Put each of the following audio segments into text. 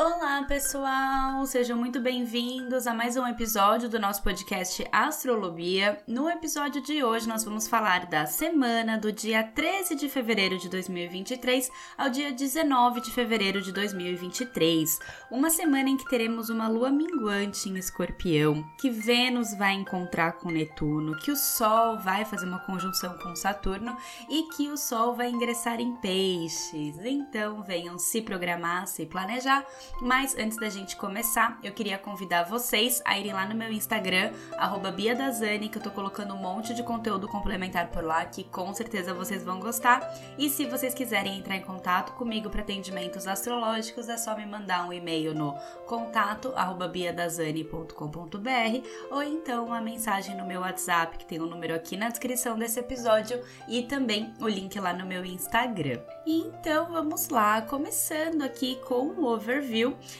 Olá, pessoal! Sejam muito bem-vindos a mais um episódio do nosso podcast Astrolobia. No episódio de hoje, nós vamos falar da semana do dia 13 de fevereiro de 2023 ao dia 19 de fevereiro de 2023. Uma semana em que teremos uma lua minguante em escorpião, que Vênus vai encontrar com Netuno, que o Sol vai fazer uma conjunção com Saturno e que o Sol vai ingressar em peixes. Então, venham se programar, se planejar mas antes da gente começar, eu queria convidar vocês a irem lá no meu Instagram, BiaDazani, que eu tô colocando um monte de conteúdo complementar por lá, que com certeza vocês vão gostar. E se vocês quiserem entrar em contato comigo para atendimentos astrológicos, é só me mandar um e-mail no contato biadazani.com.br ou então uma mensagem no meu WhatsApp, que tem o um número aqui na descrição desse episódio e também o link lá no meu Instagram. Então vamos lá, começando aqui com o overview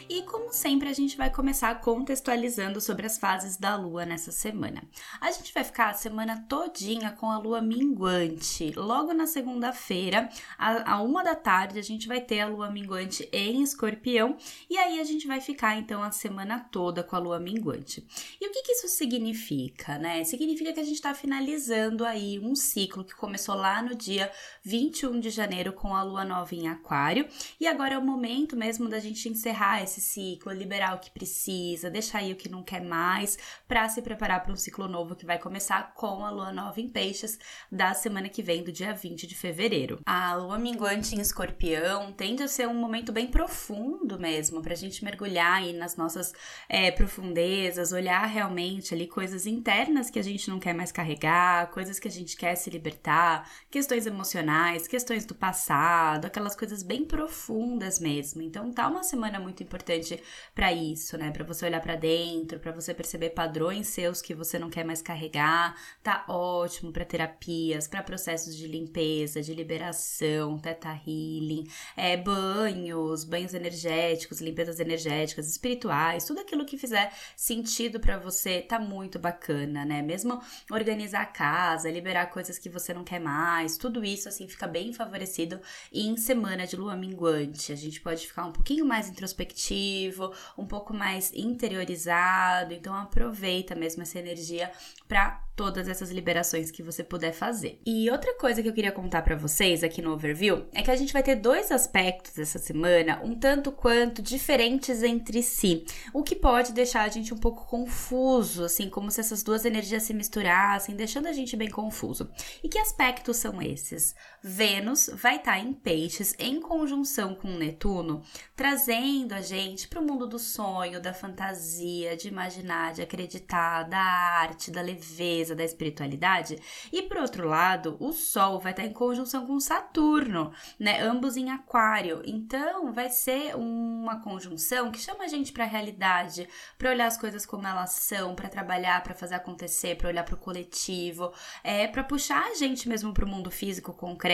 e como sempre, a gente vai começar contextualizando sobre as fases da lua nessa semana. A gente vai ficar a semana todinha com a lua minguante. Logo na segunda-feira, a uma da tarde, a gente vai ter a lua minguante em escorpião. E aí a gente vai ficar então a semana toda com a lua minguante. E o que, que isso significa, né? Significa que a gente está finalizando aí um ciclo que começou lá no dia 21 de janeiro com a lua nova em Aquário. E agora é o momento mesmo da gente encerrar encerrar esse ciclo, liberar o que precisa, deixar aí o que não quer mais, para se preparar para um ciclo novo que vai começar com a lua nova em Peixes da semana que vem, do dia 20 de fevereiro. A lua minguante em Escorpião tende a ser um momento bem profundo mesmo, para a gente mergulhar aí nas nossas é, profundezas, olhar realmente ali coisas internas que a gente não quer mais carregar, coisas que a gente quer se libertar, questões emocionais, questões do passado, aquelas coisas bem profundas mesmo. Então tá uma semana semana muito importante para isso, né? Para você olhar para dentro, para você perceber padrões seus que você não quer mais carregar. Tá ótimo para terapias, para processos de limpeza, de liberação, teta healing, é, banhos, banhos energéticos, limpezas energéticas, espirituais, tudo aquilo que fizer sentido para você tá muito bacana, né? Mesmo organizar a casa, liberar coisas que você não quer mais, tudo isso assim fica bem favorecido em semana de lua minguante. A gente pode ficar um pouquinho mais introspectivo, um pouco mais interiorizado. Então aproveita mesmo essa energia para todas essas liberações que você puder fazer. E outra coisa que eu queria contar para vocês aqui no overview é que a gente vai ter dois aspectos essa semana um tanto quanto diferentes entre si, o que pode deixar a gente um pouco confuso, assim, como se essas duas energias se misturassem, deixando a gente bem confuso. E que aspectos são esses? Vênus vai estar tá em Peixes em conjunção com Netuno, trazendo a gente para o mundo do sonho, da fantasia, de imaginar, de acreditar, da arte, da leveza da espiritualidade. E por outro lado, o Sol vai estar em conjunção com Saturno, né? Ambos em Aquário. Então, vai ser uma conjunção que chama a gente para a realidade, para olhar as coisas como elas são, para trabalhar, para fazer acontecer, para olhar para o coletivo, é para puxar a gente mesmo para o mundo físico concreto.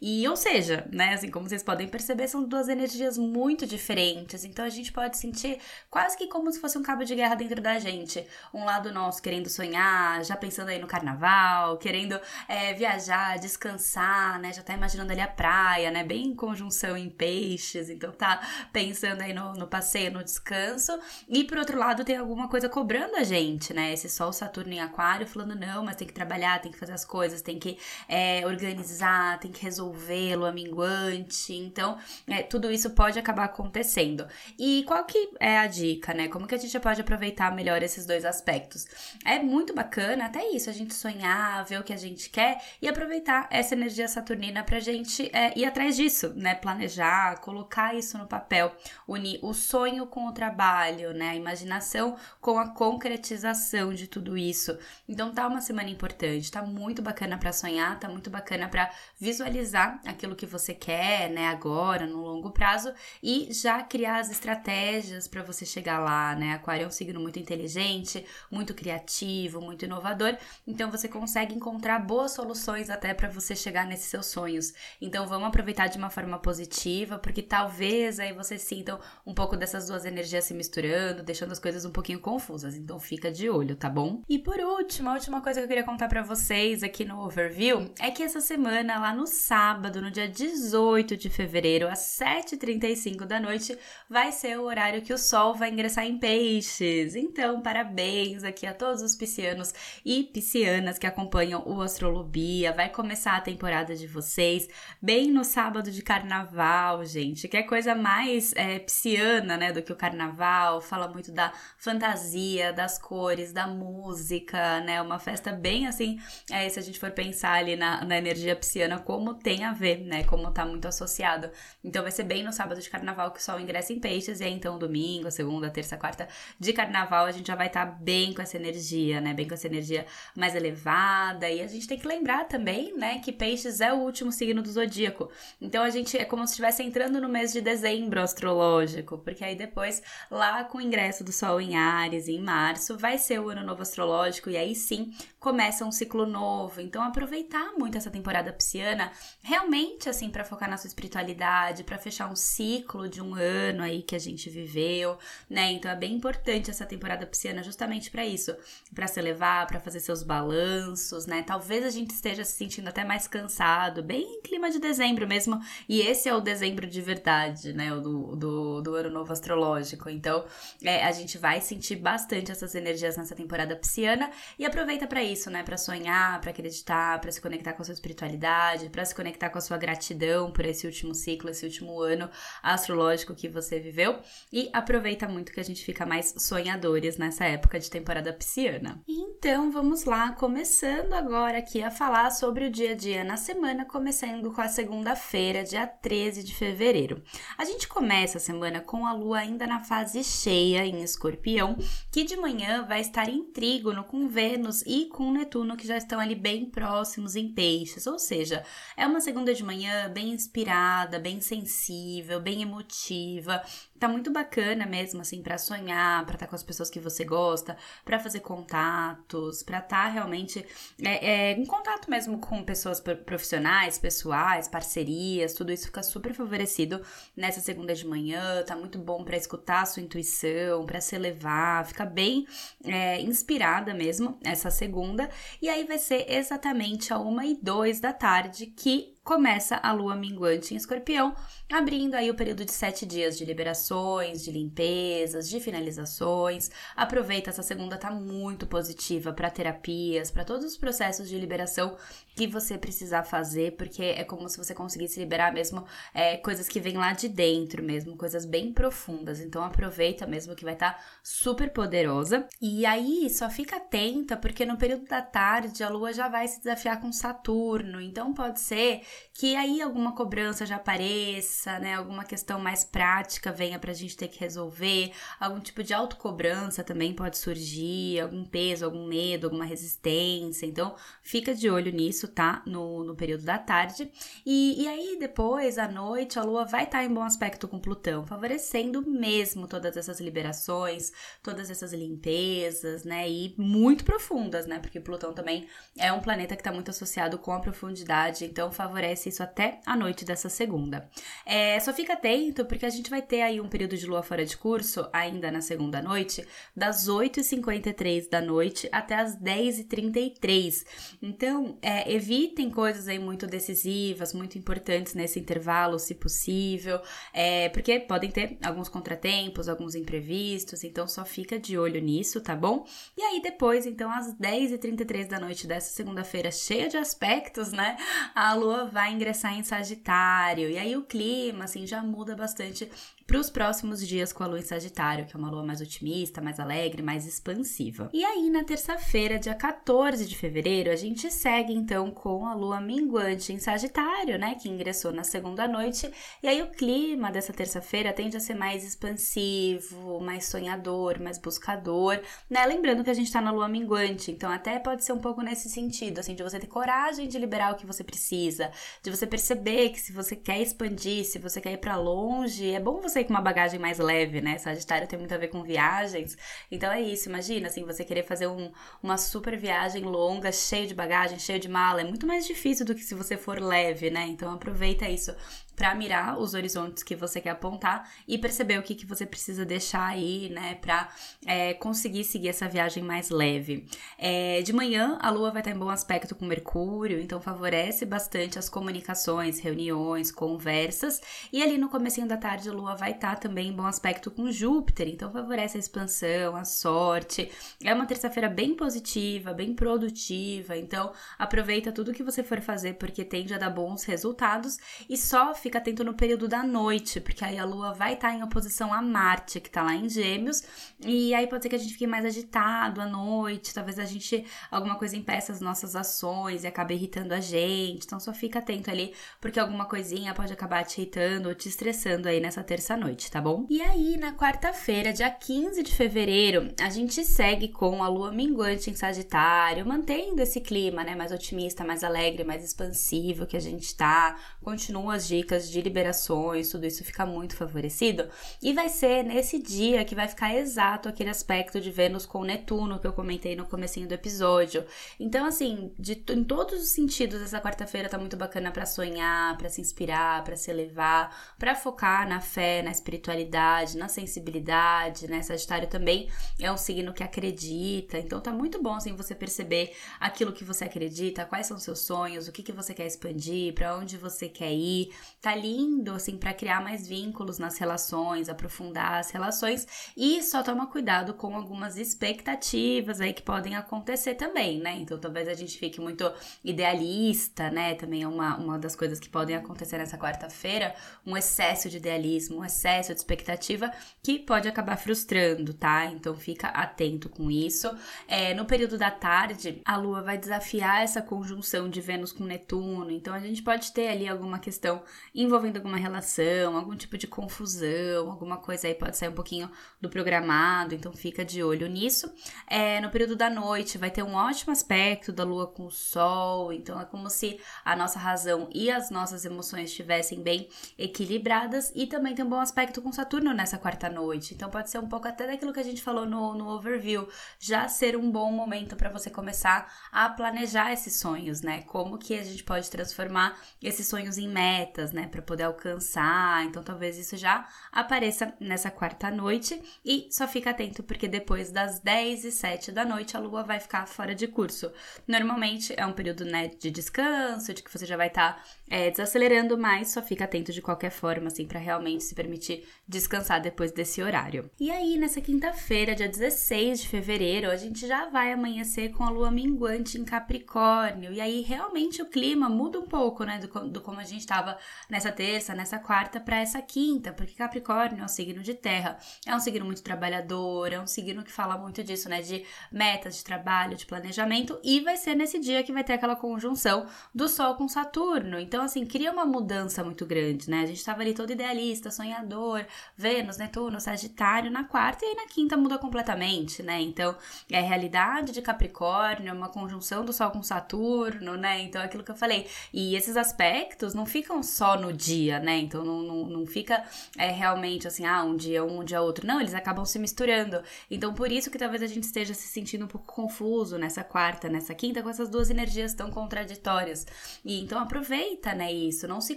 E ou seja, né, assim como vocês podem perceber, são duas energias muito diferentes. Então a gente pode sentir quase que como se fosse um cabo de guerra dentro da gente. Um lado nosso querendo sonhar, já pensando aí no carnaval, querendo é, viajar, descansar, né? Já tá imaginando ali a praia, né? Bem em conjunção em peixes, então tá pensando aí no, no passeio, no descanso. E por outro lado, tem alguma coisa cobrando a gente, né? Esse Sol Saturno em Aquário falando, não, mas tem que trabalhar, tem que fazer as coisas, tem que é, organizar, tem que resolver, lua minguante. Então, é, tudo isso pode acabar acontecendo. E qual que é a dica, né? Como que a gente pode aproveitar melhor esses dois aspectos? É muito bacana bacana até isso, a gente sonhar, ver o que a gente quer e aproveitar essa energia saturnina pra gente é, ir atrás disso, né? Planejar, colocar isso no papel, unir o sonho com o trabalho, né? A imaginação com a concretização de tudo isso. Então tá uma semana importante, tá muito bacana para sonhar, tá muito bacana para visualizar aquilo que você quer, né, agora, no longo prazo e já criar as estratégias para você chegar lá, né? Aquário é um signo muito inteligente, muito criativo, muito inovador então você consegue encontrar boas soluções até para você chegar nesses seus sonhos. Então vamos aproveitar de uma forma positiva, porque talvez aí vocês sintam um pouco dessas duas energias se misturando, deixando as coisas um pouquinho confusas. Então fica de olho, tá bom? E por último, a última coisa que eu queria contar para vocês aqui no overview é que essa semana, lá no sábado, no dia 18 de fevereiro, às 7h35 da noite, vai ser o horário que o Sol vai ingressar em Peixes. Então, parabéns aqui a todos os piscianos e piscianas que acompanham o Astrolobia. Vai começar a temporada de vocês bem no sábado de carnaval, gente. Que é coisa mais é, pisciana, né, do que o carnaval. Fala muito da fantasia, das cores, da música, né? Uma festa bem assim, é, se a gente for pensar ali na, na energia pisciana, como tem a ver, né? Como tá muito associado. Então vai ser bem no sábado de carnaval que o sol ingressa em peixes, e aí então domingo, segunda, terça, quarta de carnaval a gente já vai estar tá bem com essa energia, né? Bem com essa energia mais elevada. E a gente tem que lembrar também, né, que peixes é o último signo do zodíaco. Então a gente é como se estivesse entrando no mês de dezembro astrológico, porque aí depois, lá com o ingresso do sol em Ares em março, vai ser o ano novo astrológico e aí sim começa um ciclo novo. Então aproveitar muito essa temporada pisciana, realmente assim para focar na sua espiritualidade, para fechar um ciclo de um ano aí que a gente viveu, né? Então é bem importante essa temporada pisciana justamente para isso, para se levar, para fazer seus balanços, né? Talvez a gente esteja se sentindo até mais cansado, bem em clima de dezembro mesmo, e esse é o dezembro de verdade, né? O do, do, do ano novo astrológico. Então, é, a gente vai sentir bastante essas energias nessa temporada pisciana e aproveita para isso né? Para sonhar, para acreditar, para se conectar com a sua espiritualidade, para se conectar com a sua gratidão por esse último ciclo, esse último ano astrológico que você viveu. E aproveita muito que a gente fica mais sonhadores nessa época de temporada pisciana. Então, vamos lá, começando agora aqui a falar sobre o dia a dia na semana, começando com a segunda-feira, dia 13 de fevereiro. A gente começa a semana com a lua ainda na fase cheia em escorpião, que de manhã vai estar em trígono com Vênus e com com Netuno que já estão ali bem próximos em peixes, ou seja, é uma segunda de manhã bem inspirada, bem sensível, bem emotiva, tá muito bacana mesmo, assim, para sonhar, para estar tá com as pessoas que você gosta, para fazer contatos, para estar tá realmente é, é, em contato mesmo com pessoas profissionais, pessoais, parcerias, tudo isso fica super favorecido nessa segunda de manhã, tá muito bom para escutar a sua intuição, para se elevar, fica bem é, inspirada mesmo essa segunda, e aí vai ser exatamente a uma e dois da tarde que começa a lua minguante em escorpião, abrindo aí o período de sete dias de liberações, de limpezas, de finalizações. Aproveita, essa segunda tá muito positiva para terapias, para todos os processos de liberação que você precisar fazer, porque é como se você conseguisse liberar mesmo é, coisas que vêm lá de dentro mesmo, coisas bem profundas. Então aproveita mesmo que vai estar tá super poderosa. E aí só fica atenta, porque no período da tarde a lua já vai se desafiar com Saturno, então pode ser que aí alguma cobrança já apareça, né? Alguma questão mais prática venha pra gente ter que resolver, algum tipo de autocobrança também pode surgir, algum peso, algum medo, alguma resistência. Então, fica de olho nisso, tá? No, no período da tarde. E, e aí, depois, à noite, a Lua vai estar tá em bom aspecto com Plutão, favorecendo mesmo todas essas liberações, todas essas limpezas, né? E muito profundas, né? Porque Plutão também é um planeta que está muito associado com a profundidade, então favorece aparece isso até a noite dessa segunda. É, só fica atento porque a gente vai ter aí um período de lua fora de curso ainda na segunda noite, das 8h53 da noite até as 10h33. Então, é, evitem coisas aí muito decisivas, muito importantes nesse intervalo, se possível, é, porque podem ter alguns contratempos, alguns imprevistos, então só fica de olho nisso, tá bom? E aí depois, então, às 10h33 da noite dessa segunda-feira, cheia de aspectos, né? A lua vai ingressar em Sagitário. E aí o clima, assim, já muda bastante para os próximos dias com a lua em Sagitário, que é uma lua mais otimista, mais alegre, mais expansiva. E aí, na terça-feira, dia 14 de fevereiro, a gente segue então com a lua minguante em Sagitário, né, que ingressou na segunda noite. E aí, o clima dessa terça-feira tende a ser mais expansivo, mais sonhador, mais buscador, né? Lembrando que a gente tá na lua minguante, então até pode ser um pouco nesse sentido, assim, de você ter coragem de liberar o que você precisa, de você perceber que se você quer expandir, se você quer ir para longe, é bom você você com uma bagagem mais leve, né? Sagitário tem muito a ver com viagens. Então é isso, imagina, assim, você querer fazer um, uma super viagem longa, cheio de bagagem, cheio de mala. É muito mais difícil do que se você for leve, né? Então aproveita isso para mirar os horizontes que você quer apontar e perceber o que, que você precisa deixar aí, né, para é, conseguir seguir essa viagem mais leve. É, de manhã, a Lua vai estar em bom aspecto com Mercúrio, então favorece bastante as comunicações, reuniões, conversas, e ali no comecinho da tarde a Lua vai estar também em bom aspecto com Júpiter, então favorece a expansão, a sorte. É uma terça-feira bem positiva, bem produtiva, então aproveita tudo que você for fazer porque tende a dar bons resultados e só fica atento no período da noite, porque aí a lua vai estar tá em oposição a Marte, que está lá em Gêmeos, e aí pode ser que a gente fique mais agitado à noite, talvez a gente alguma coisa impeça as nossas ações e acabe irritando a gente. Então só fica atento ali, porque alguma coisinha pode acabar te irritando ou te estressando aí nessa terça noite, tá bom? E aí, na quarta-feira, dia 15 de fevereiro, a gente segue com a lua minguante em Sagitário, mantendo esse clima, né, mais otimista, mais alegre, mais expansivo que a gente tá. Continua as dicas de liberações, tudo isso fica muito favorecido. E vai ser nesse dia que vai ficar exato aquele aspecto de Vênus com Netuno que eu comentei no comecinho do episódio. Então, assim, de, em todos os sentidos, essa quarta-feira tá muito bacana para sonhar, para se inspirar, para se elevar, para focar na fé, na espiritualidade, na sensibilidade, né? Sagitário também é um signo que acredita, então tá muito bom assim você perceber aquilo que você acredita, quais são seus sonhos, o que que você quer expandir, para onde você quer ir. Tá lindo assim para criar mais vínculos nas relações, aprofundar as relações e só toma cuidado com algumas expectativas aí que podem acontecer também, né? Então talvez a gente fique muito idealista, né? Também é uma, uma das coisas que podem acontecer nessa quarta-feira, um excesso de idealismo, um excesso de expectativa que pode acabar frustrando, tá? Então fica atento com isso. É, no período da tarde, a Lua vai desafiar essa conjunção de Vênus com Netuno, então a gente pode ter ali alguma questão envolvendo alguma relação, algum tipo de confusão, alguma coisa aí pode sair um pouquinho do programado, então fica de olho nisso. É, no período da noite vai ter um ótimo aspecto da Lua com o Sol, então é como se a nossa razão e as nossas emoções estivessem bem equilibradas e também tem um bom aspecto com Saturno nessa quarta noite. Então pode ser um pouco até daquilo que a gente falou no, no overview, já ser um bom momento para você começar a planejar esses sonhos, né? Como que a gente pode transformar esses sonhos em metas, né, para poder alcançar. Então talvez isso já apareça nessa quarta noite e só fica atento porque depois das 10 e 7 da noite a lua vai ficar fora de curso. Normalmente é um período né, de descanso, de que você já vai estar tá, é, desacelerando mais, só fica atento de qualquer forma, assim, para realmente se permitir descansar depois desse horário. E aí, nessa quinta-feira, dia 16 de fevereiro, a gente já vai amanhecer com a lua minguante em Capricórnio. E aí, realmente, o clima muda um pouco, né, do, do como a gente estava nessa terça, nessa quarta, para essa quinta, porque Capricórnio é um signo de terra, é um signo muito trabalhador, é um signo que fala muito disso, né, de metas de trabalho, de planejamento, e vai ser nesse dia que vai ter aquela conjunção do Sol com Saturno. Então, assim, cria uma mudança muito grande, né? A gente estava ali todo idealista, sonhador, Vênus, Netuno, Sagitário na quarta e aí na quinta muda completamente, né? Então, é a realidade de Capricórnio, uma conjunção do Sol com Saturno, né? Então, é aquilo que eu falei. E esses aspectos não ficam só no dia, né? Então, não, não, não fica é, realmente assim, ah, um dia um, um dia outro. Não, eles acabam se misturando. Então, por isso que talvez a gente esteja se sentindo um pouco confuso nessa quarta, nessa quinta, com essas duas energias tão contraditórias. E então, aproveita, né, isso. Não se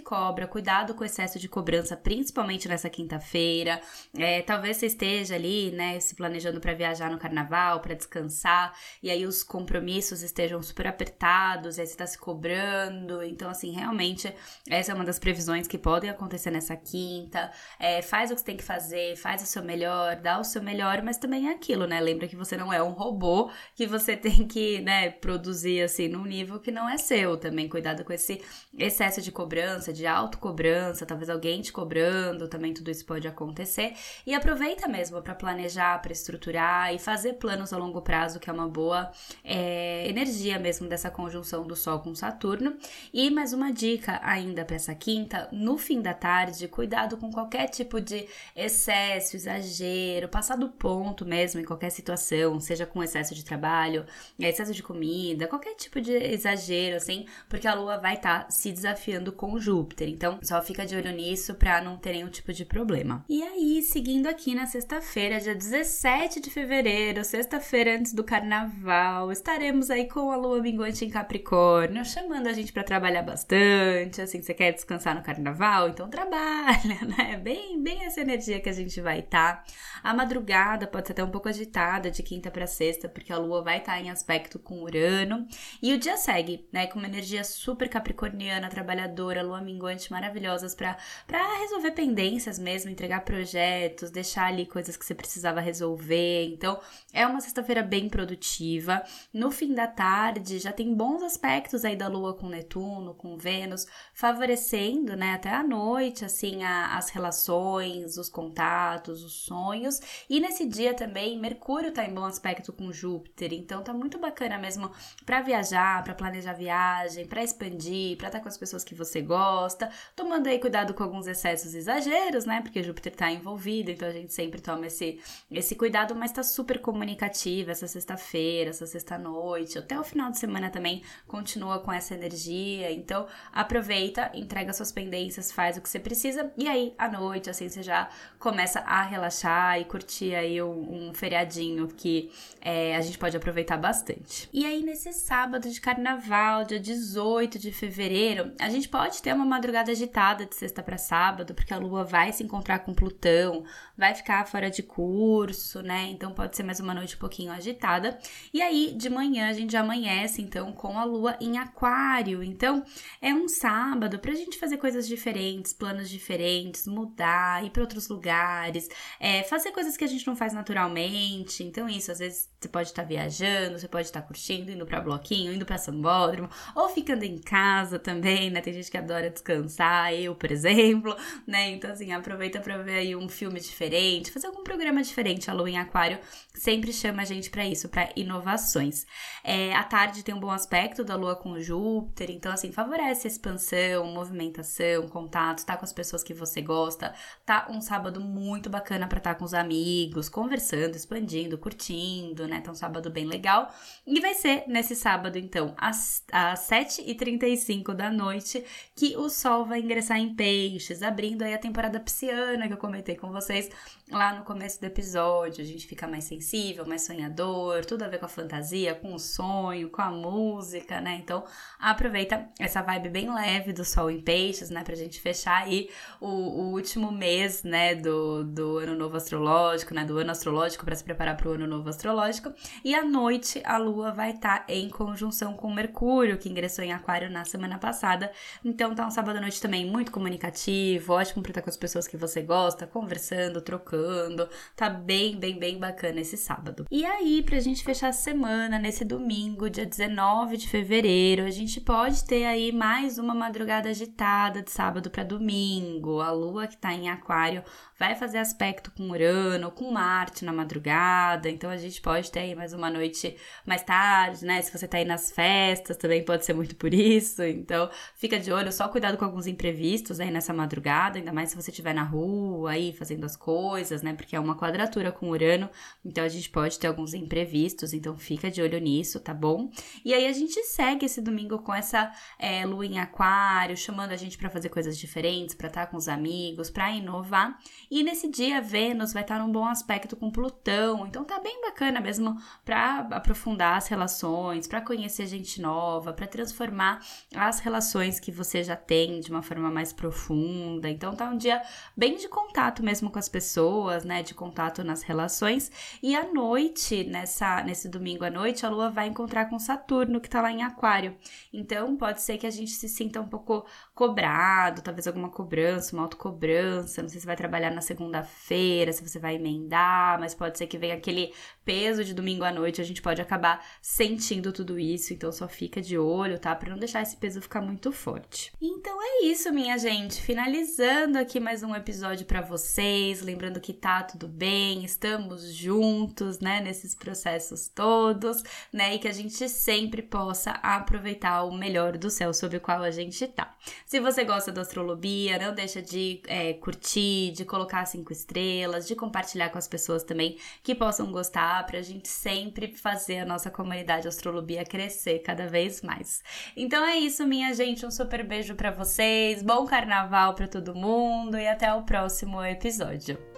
cobra, cuidado com o excesso de cobrança, principalmente nessa quinta-feira. É, talvez você esteja ali, né, se planejando para viajar no carnaval, para descansar, e aí os compromissos estejam super apertados, e aí você tá se cobrando. Então, assim, realmente, essa é uma das previsões que podem acontecer nessa quinta. É, faz o que você tem que fazer, faz o seu melhor, dá o seu melhor, mas também é aquilo, né? Lembra que você não é um robô, que você tem que, né, produzir assim num nível que não é seu. Também cuidado com esse excesso de cobrança, de autocobrança, talvez alguém te cobrando, também tudo isso pode acontecer. E aproveita mesmo para planejar, para estruturar e fazer planos a longo prazo, que é uma boa é, energia mesmo dessa conjunção do Sol com Saturno. E mais uma dica ainda para essa quinta, no fim da tarde, cuidado com qualquer tipo de excesso, exagero, passar do ponto mesmo em qualquer situação, seja com excesso de trabalho, excesso de comida, qualquer tipo de exagero, assim, porque a Lua vai estar tá se desafiando com Júpiter. Então, só fica de olho nisso para não ter nenhum tipo de problema. E aí, seguindo aqui na sexta-feira, dia 17 de fevereiro, sexta-feira antes do carnaval, estaremos aí com a Lua minguante em Capricórnio, chamando a gente para trabalhar bastante. Assim, você quer descansar no carnaval? Então trabalha, né? Bem, bem essa energia que a gente vai estar. Tá. A madrugada pode ser até um pouco agitada de quinta para sexta, porque a Lua vai estar tá em aspecto com Urano. E o dia segue, né? Com uma energia super capricorniana, trabalhadora, lua minguante maravilhosas para resolver pendências mesmo, entregar projetos, deixar ali coisas que você precisava resolver. Então, é uma sexta-feira bem produtiva. No fim da tarde, já tem bons aspectos aí da Lua com Netuno, com Vênus, favorecendo, né, até a noite, assim, a, as relações, os contatos, os sonhos. E nesse dia também, Mercúrio tá em bom aspecto com Júpiter, então tá muito bacana mesmo para viajar, para planejar viagem, para expandir, para estar com as pessoas que você gosta, tomando aí cuidado com alguns excessos e exageros, né? Porque Júpiter tá envolvido, então a gente sempre toma esse, esse cuidado, mas tá super comunicativa essa sexta-feira, essa sexta-noite, até o final de semana também continua com essa energia. Então aproveita, entrega suas pendências, faz o que você precisa e aí à noite, assim, você já começa a relaxar e curtir aí um, um feriadinho que é, a gente pode aproveitar bastante. E aí, nesse sábado de carnaval, dia 18 de fevereiro, a gente pode ter uma madrugada agitada de sexta para sábado, porque a lua vai se encontrar com Plutão, vai ficar fora de curso, né? Então pode ser mais uma noite um pouquinho agitada. E aí, de manhã, a gente já amanhece, então, com a lua em Aquário. Então, é um sábado pra gente fazer coisas diferentes, planos diferentes, mudar, ir para outros lugares, é, fazer coisas que a gente não faz naturalmente. Então, isso, às vezes você pode estar tá viajando, você pode estar tá curtindo, indo para bloquinho, indo para sambódromo, ou ficando em casa também, né? Tem gente que adora descansar, eu, por exemplo, né? Então, assim, aproveita para ver aí um filme diferente, fazer algum programa diferente. A Lua em Aquário sempre chama a gente para isso, para inovações. É, a tarde tem um bom aspecto da Lua com Júpiter, então, assim, favorece a expansão, movimentação, contato, tá com as pessoas que você gosta, tá um sábado muito bacana para estar tá com os amigos, conversando, expandindo, curtindo, né? Tá um sábado bem legal. E vai ser nesse sábado, então, às, às 7h35 da noite, que o Sol vai ingressar em Peixes, abrindo aí a temporada pisciana que eu comentei com vocês lá no começo do episódio. A gente fica mais sensível, mais sonhador, tudo a ver com a fantasia, com o sonho, com a música, né? Então, aproveita essa vibe bem leve do Sol em Peixes, né? Pra gente fechar aí o, o último mês, né? Do, do ano novo astrológico, né? Do ano astrológico para se preparar para o ano novo astrológico. E à noite, a Lua vai estar tá em conjunção com Mercúrio, que ingressou em Aquário na semana passada. Então, tá um sábado à noite também muito comunicativo, ótimo pra estar com as pessoas que você gosta, conversando, trocando. Tá bem, bem, bem bacana esse sábado. E aí, pra gente fechar a semana, nesse domingo, dia 19 de fevereiro, a gente pode ter aí mais uma madrugada agitada de sábado para domingo. A lua que tá em Aquário vai fazer aspecto com Urano, com Marte na madrugada, então a gente pode ter aí mais uma noite mais tarde, né? Se você tá aí nas festas, também pode ser muito por isso. Então, fica de olho, só cuidado com alguns imprevistos aí nessa madrugada, ainda mais se você estiver na rua aí fazendo as coisas, né? Porque é uma quadratura com Urano, então a gente pode ter alguns imprevistos, então fica de olho nisso, tá bom? E aí a gente segue esse domingo com essa é, lua em aquário, chamando a gente para fazer coisas diferentes, para estar tá com os amigos, para inovar. E nesse dia, Vênus vai estar num bom aspecto com Plutão, então tá bem bacana mesmo para aprofundar as relações, para conhecer gente nova, para transformar as relações que você já tem de uma forma mais profunda. Então tá um dia bem de contato mesmo com as pessoas, né, de contato nas relações. E à noite, nessa nesse domingo à noite, a Lua vai encontrar com Saturno que tá lá em Aquário. Então pode ser que a gente se sinta um pouco cobrado, talvez alguma cobrança, uma autocobrança, não sei se vai trabalhar na segunda-feira, se você vai emendar, mas pode ser que venha aquele peso de domingo à noite, a gente pode acabar sentindo tudo isso, então só fica de olho, tá? Para não deixar esse peso ficar muito forte. Então é isso, minha gente. Finalizando aqui mais um episódio para vocês, lembrando que tá tudo bem, estamos juntos, né, nesses processos todos, né, e que a gente sempre possa aproveitar o melhor do céu sobre o qual a gente tá. Se você gosta da astrolobia, não deixa de é, curtir, de colocar cinco estrelas, de compartilhar com as pessoas também que possam gostar, pra gente sempre fazer a nossa comunidade Astrolobia crescer cada vez mais. Então é isso, minha gente. Um super beijo para vocês, bom carnaval para todo mundo e até o próximo episódio.